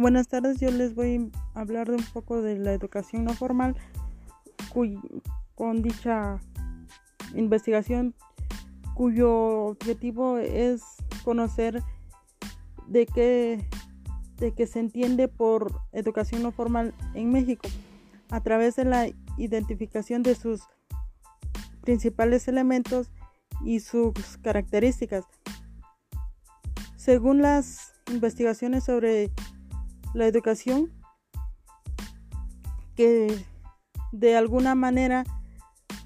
Buenas tardes, yo les voy a hablar de un poco de la educación no formal con dicha investigación cuyo objetivo es conocer de qué, de qué se entiende por educación no formal en México a través de la identificación de sus principales elementos y sus características. Según las investigaciones sobre la educación, que de alguna manera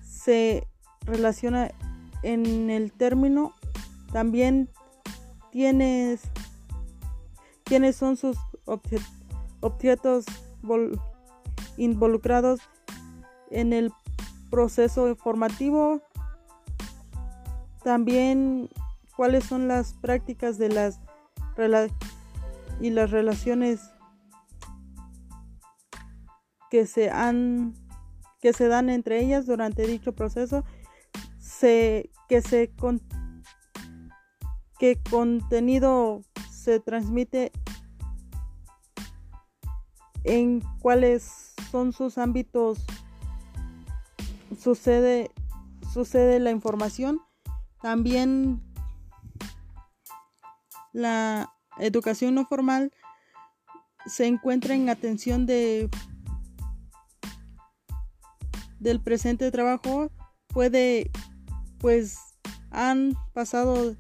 se relaciona en el término, también tienes quiénes son sus objetos involucrados en el proceso formativo, también cuáles son las prácticas de las y las relaciones que se han que se dan entre ellas durante dicho proceso se que se con, que contenido se transmite en cuáles son sus ámbitos sucede sucede la información. También la educación no formal se encuentra en atención de del presente trabajo puede pues han pasado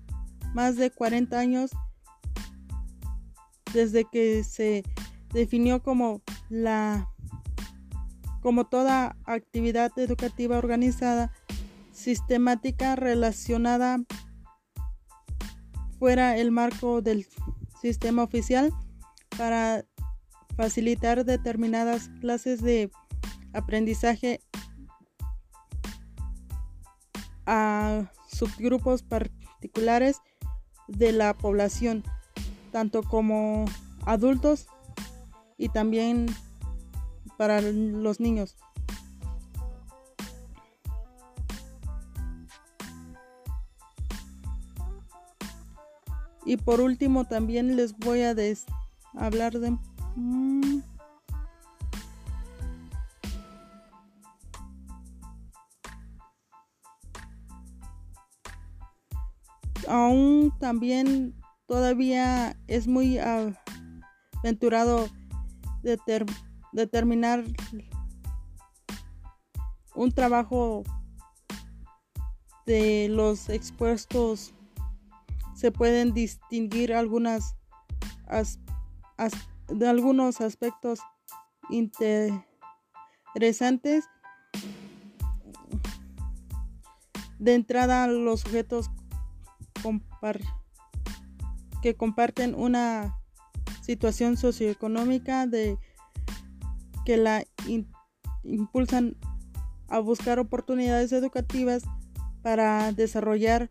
más de 40 años desde que se definió como la como toda actividad educativa organizada sistemática relacionada fuera el marco del sistema oficial para facilitar determinadas clases de aprendizaje a subgrupos particulares de la población, tanto como adultos y también para los niños. Y por último también les voy a hablar de... Mm, aún también todavía es muy aventurado determinar un trabajo de los expuestos. Se pueden distinguir algunas de algunos aspectos interesantes. De entrada los sujetos que comparten una situación socioeconómica de que la impulsan a buscar oportunidades educativas para desarrollar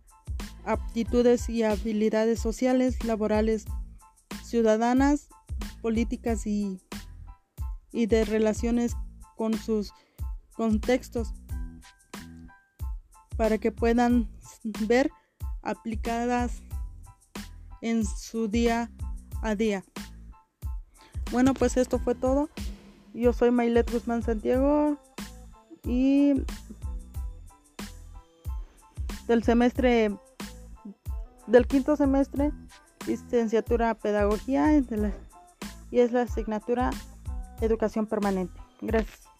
aptitudes y habilidades sociales, laborales, ciudadanas, políticas y, y de relaciones con sus contextos para que puedan ver aplicadas en su día a día. Bueno, pues esto fue todo. Yo soy Mailet Guzmán Santiago y del semestre del quinto semestre licenciatura pedagogía y es la asignatura educación permanente. Gracias.